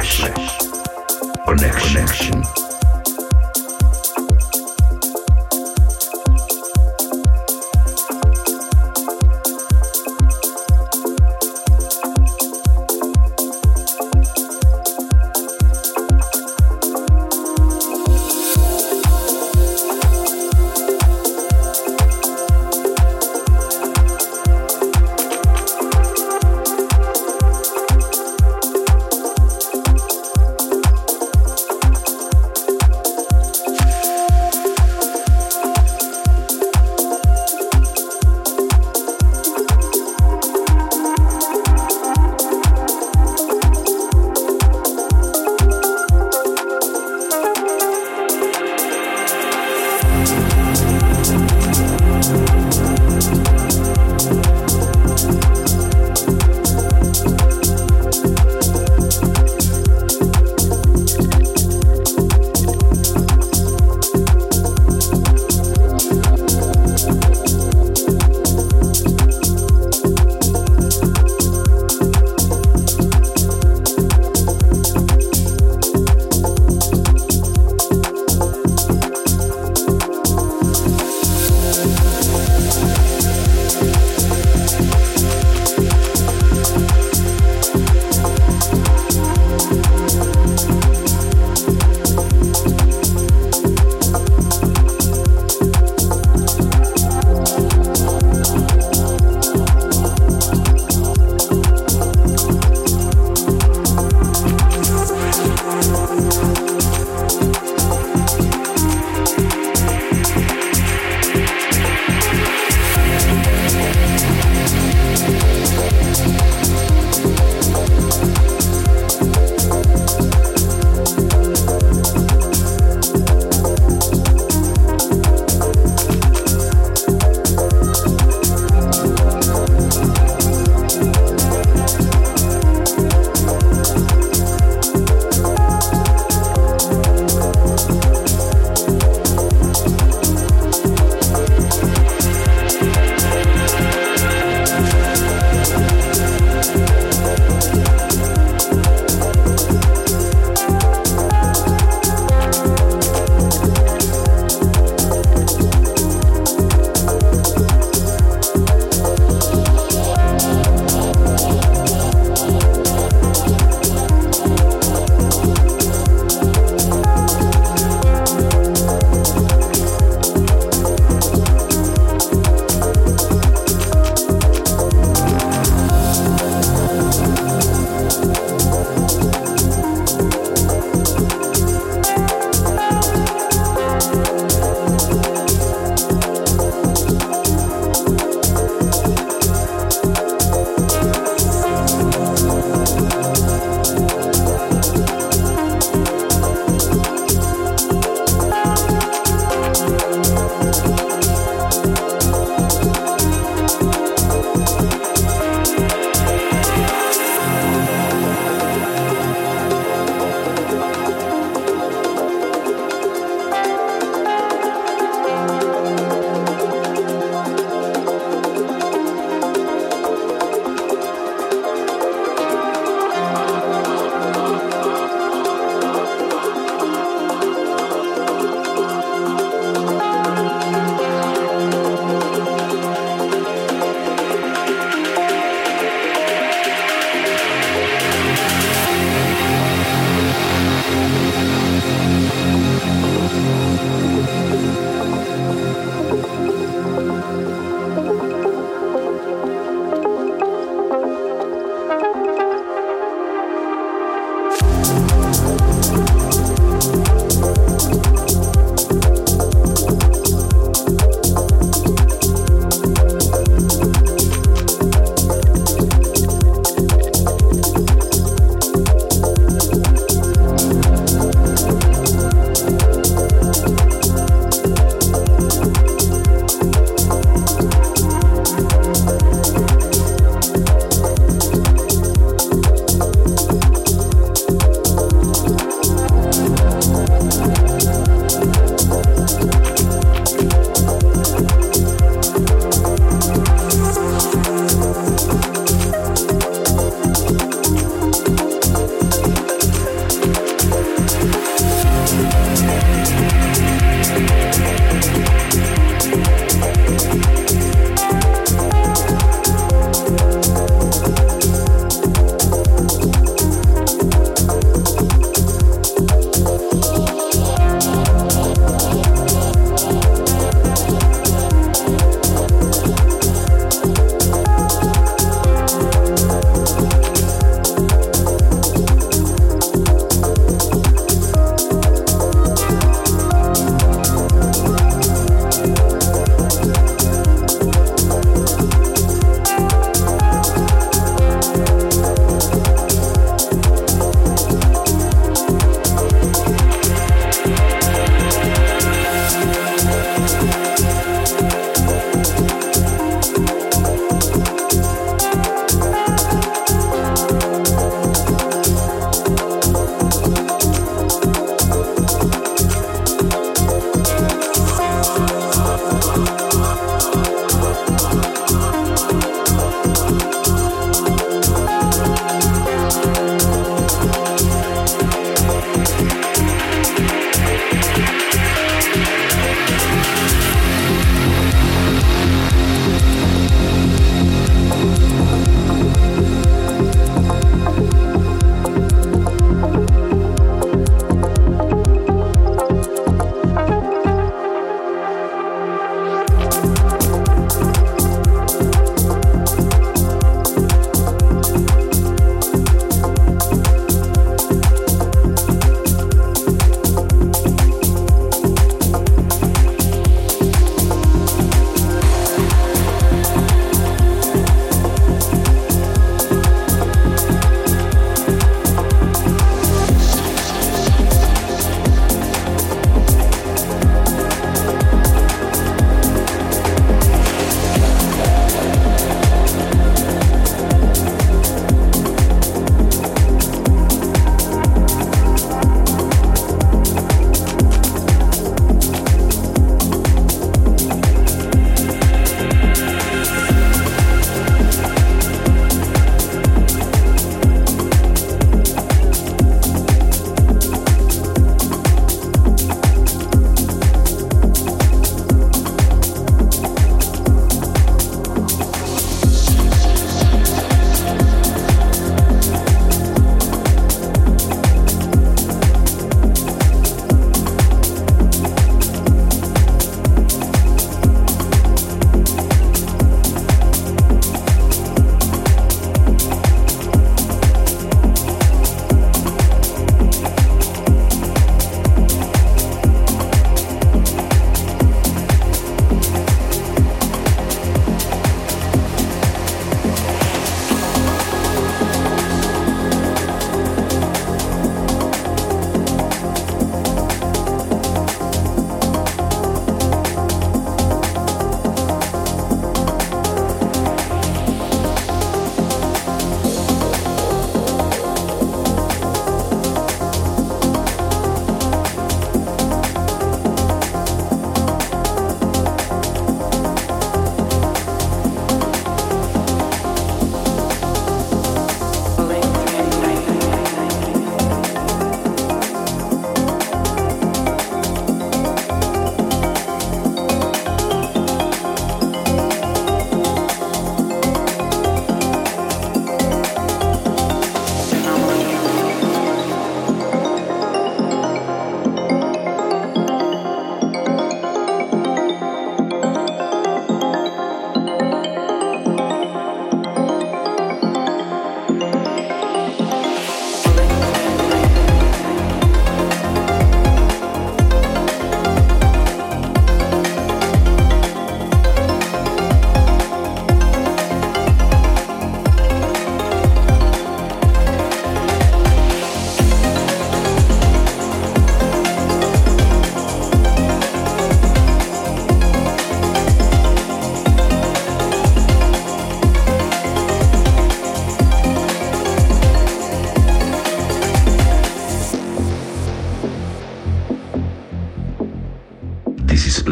of fresh connection.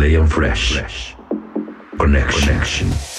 Play on Fresh. Connection. Connection.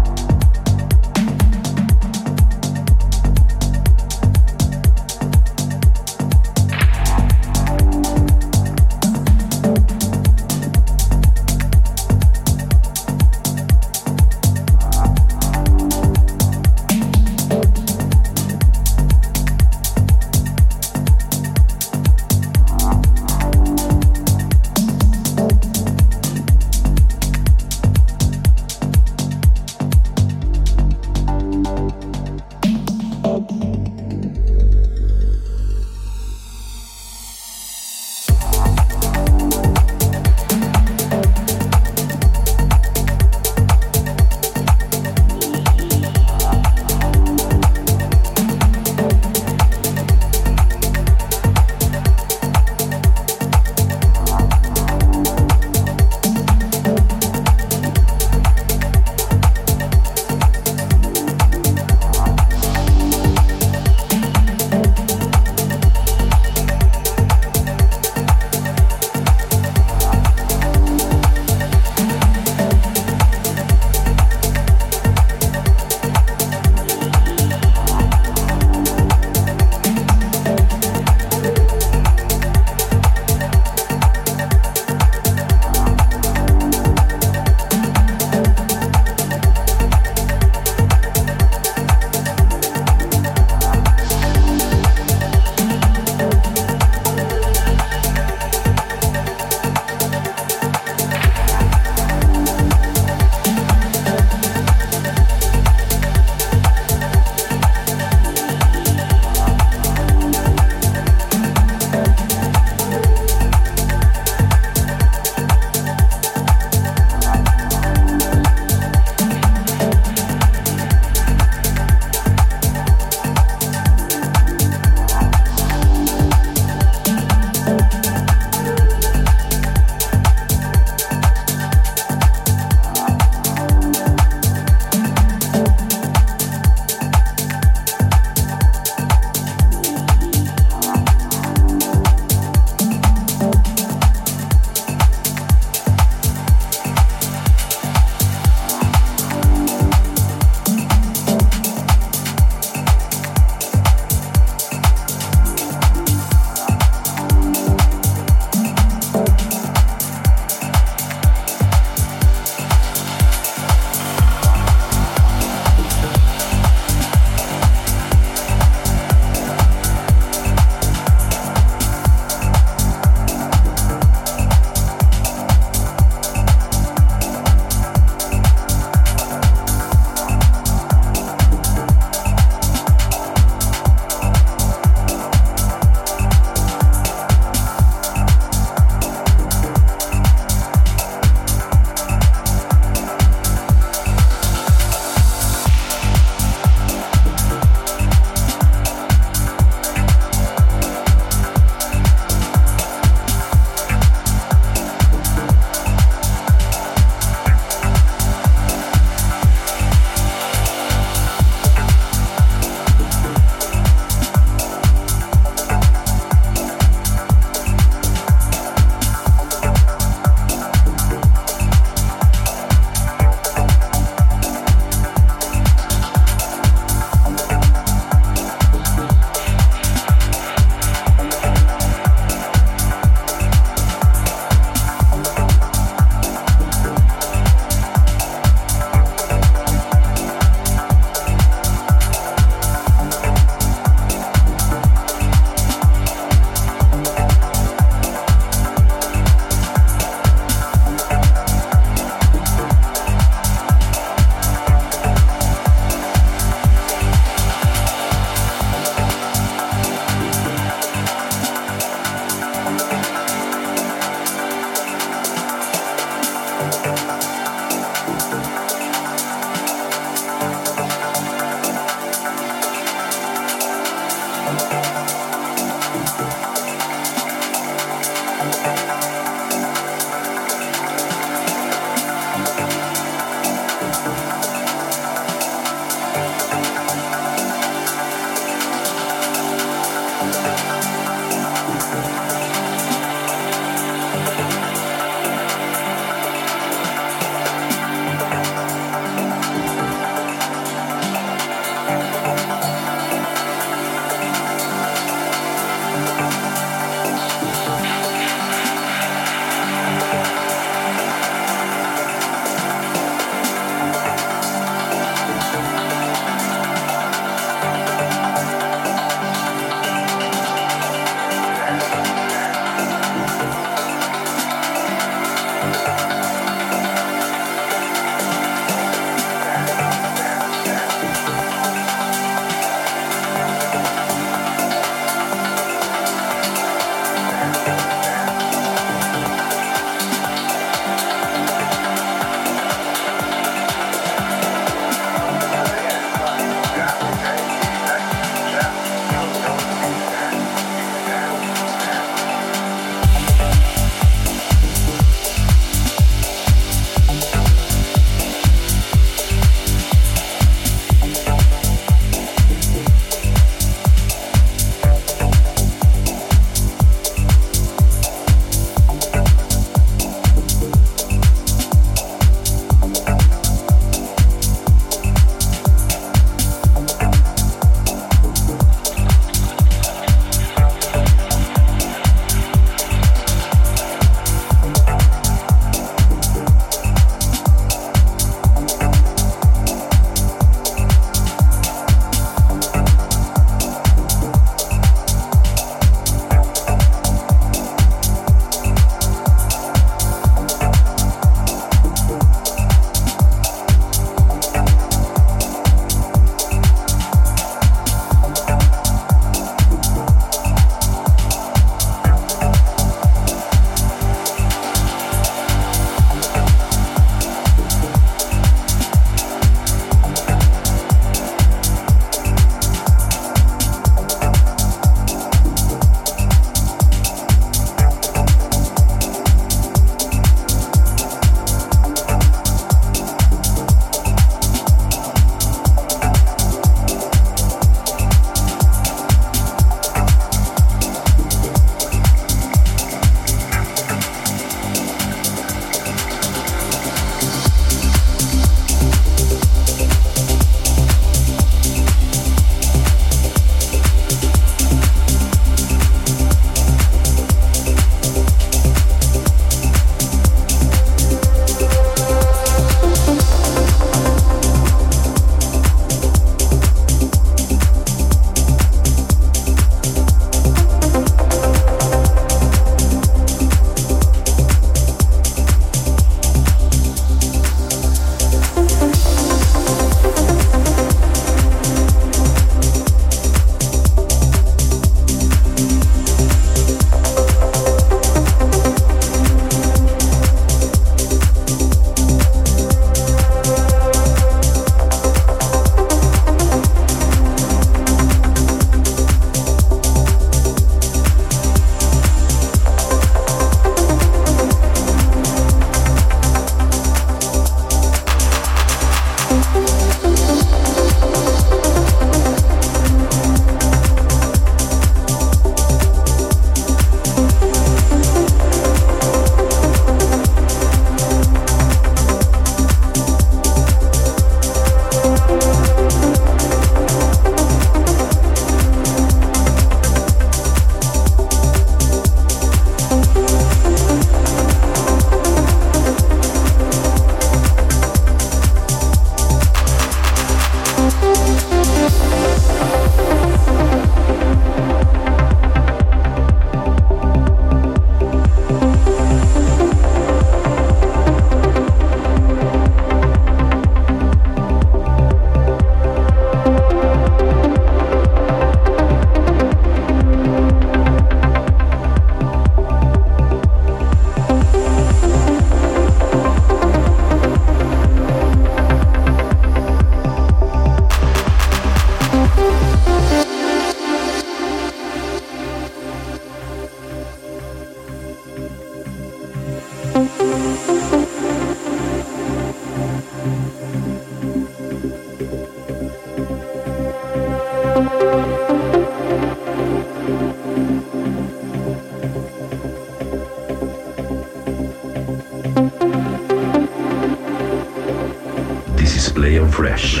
display of fresh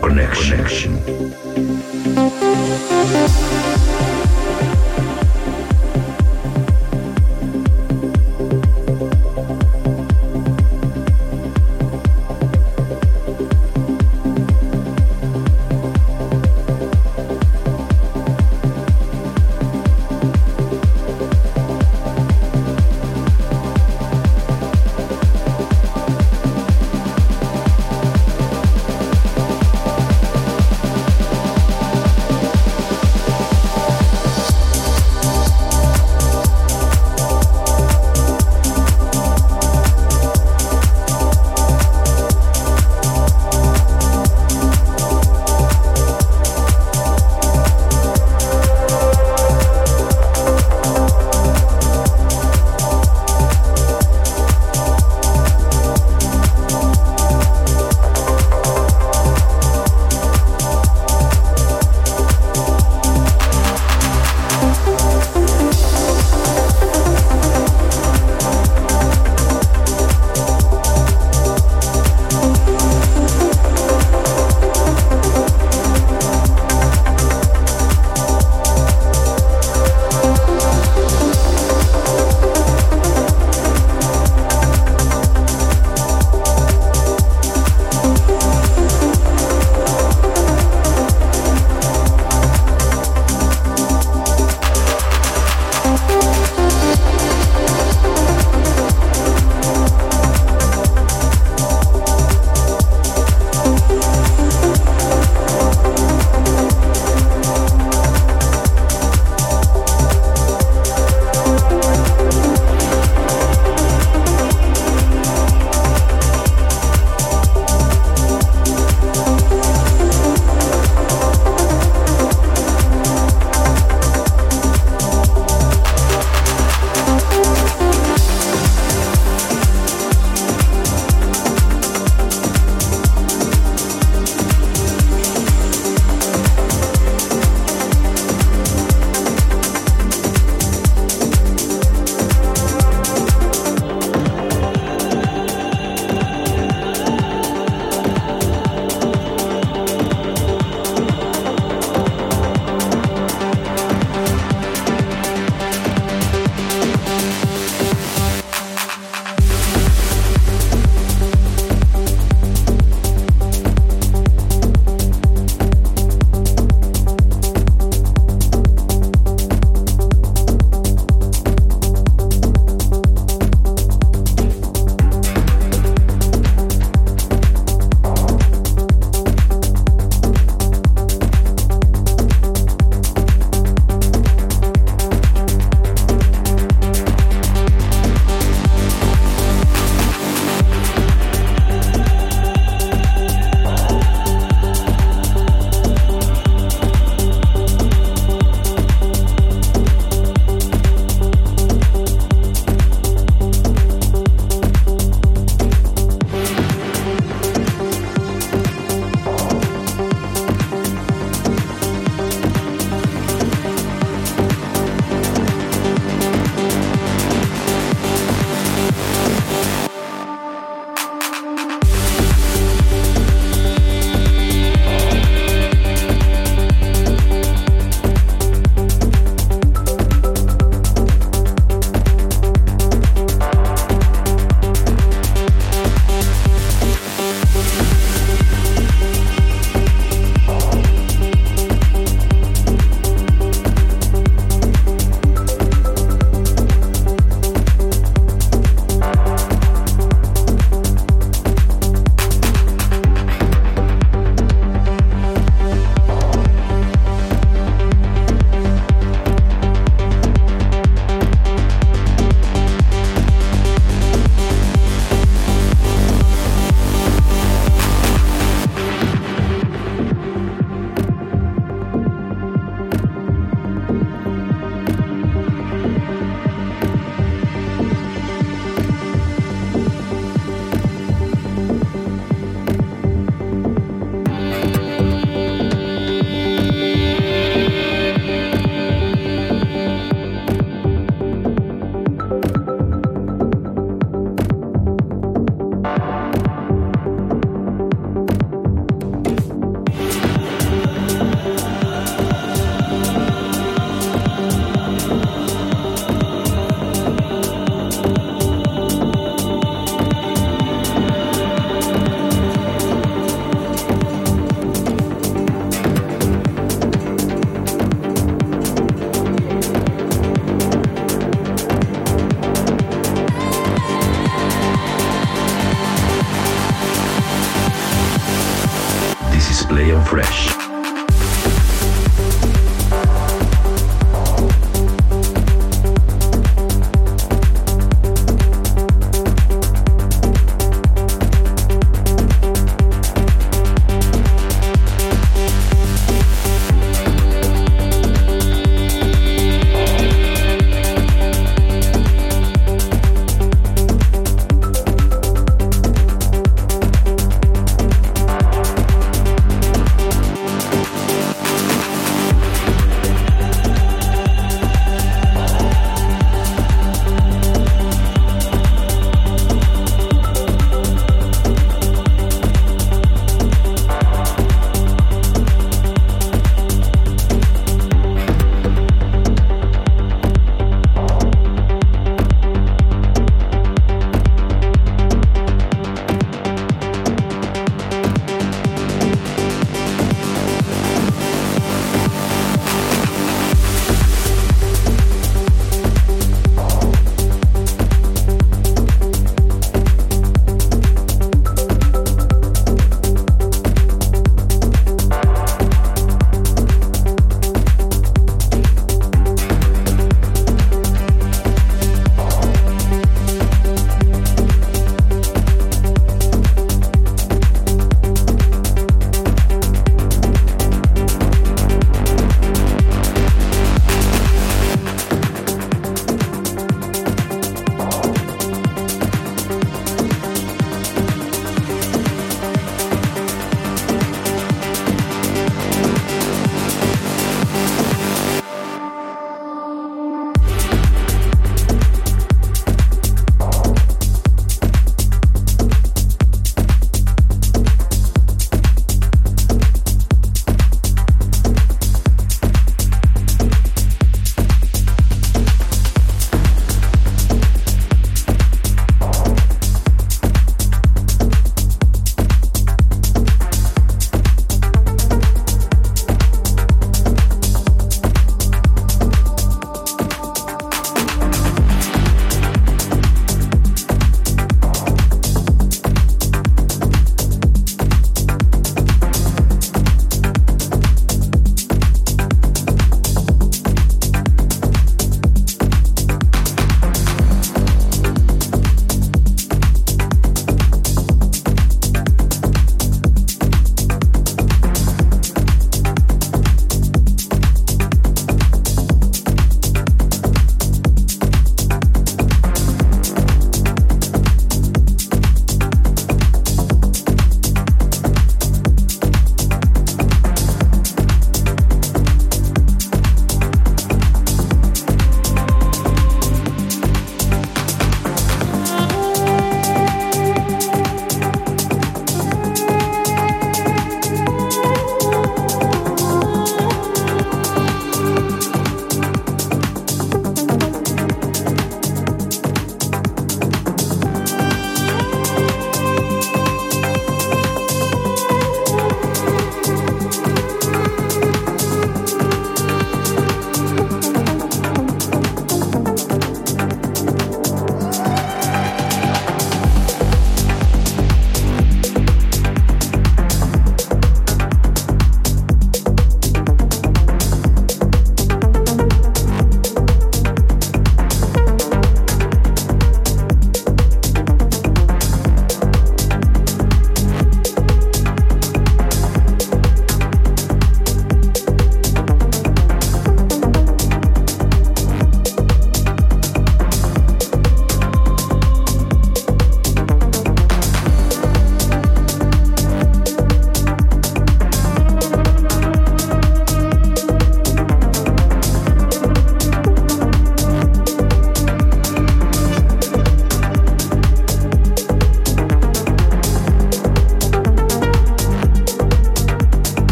connection. connection.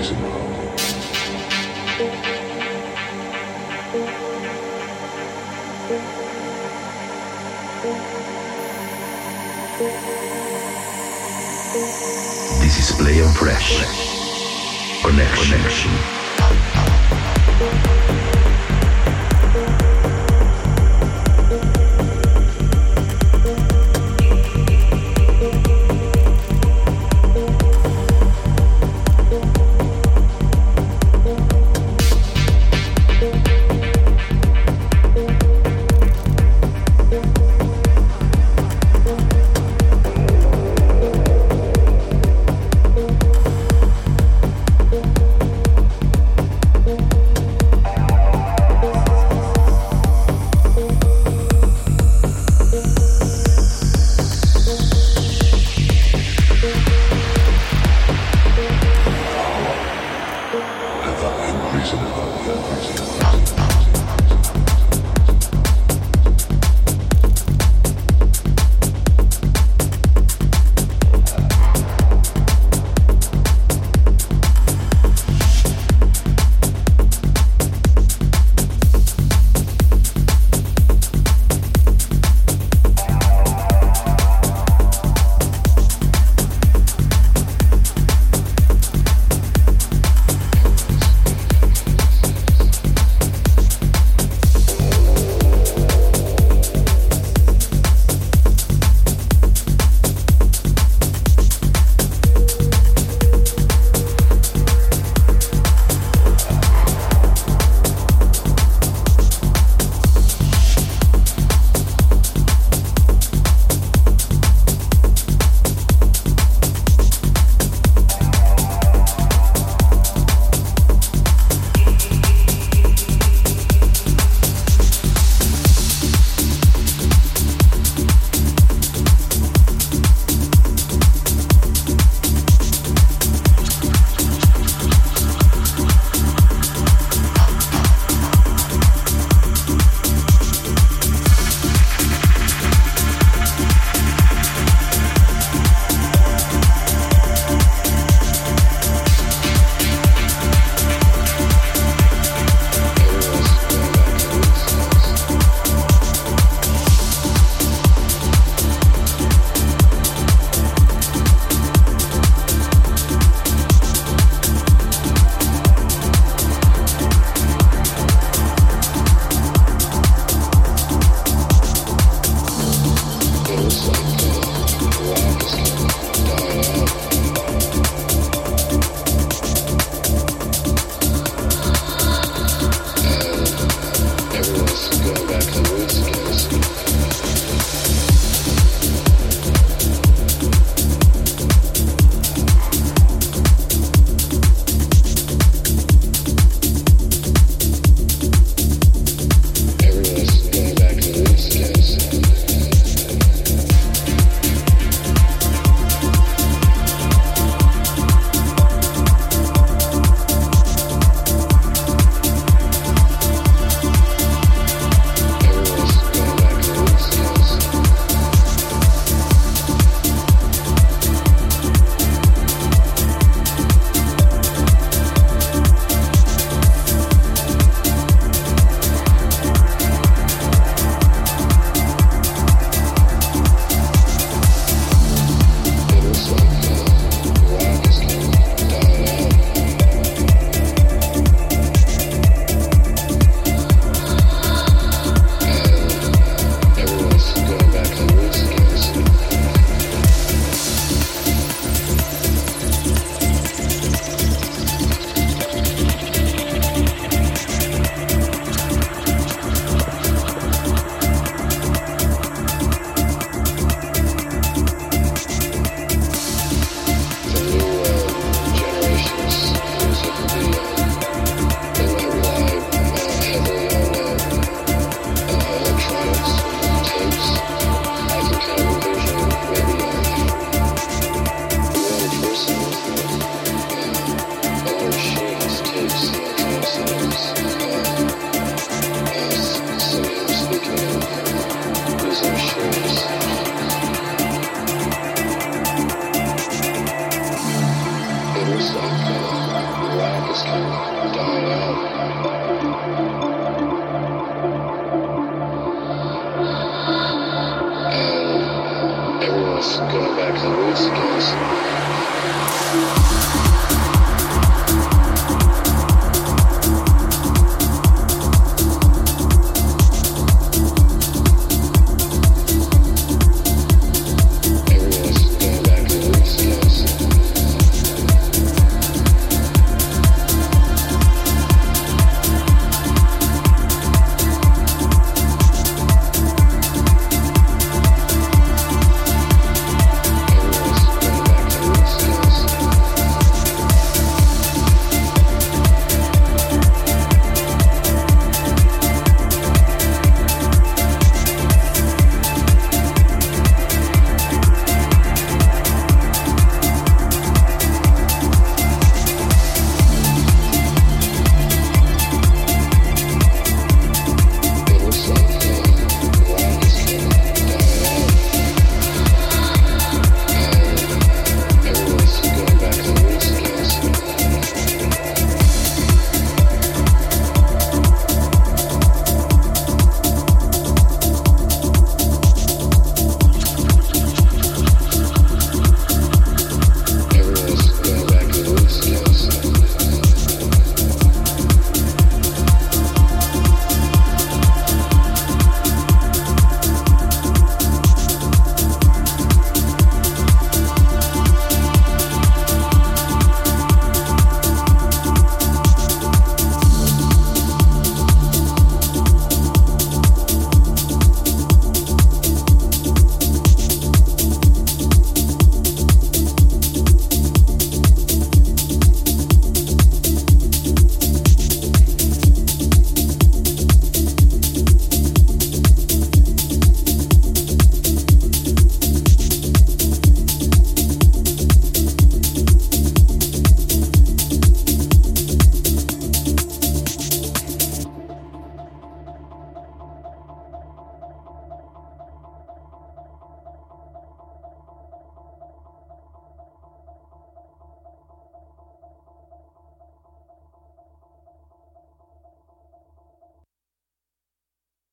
This is Play on Fresh. Connection. Connection.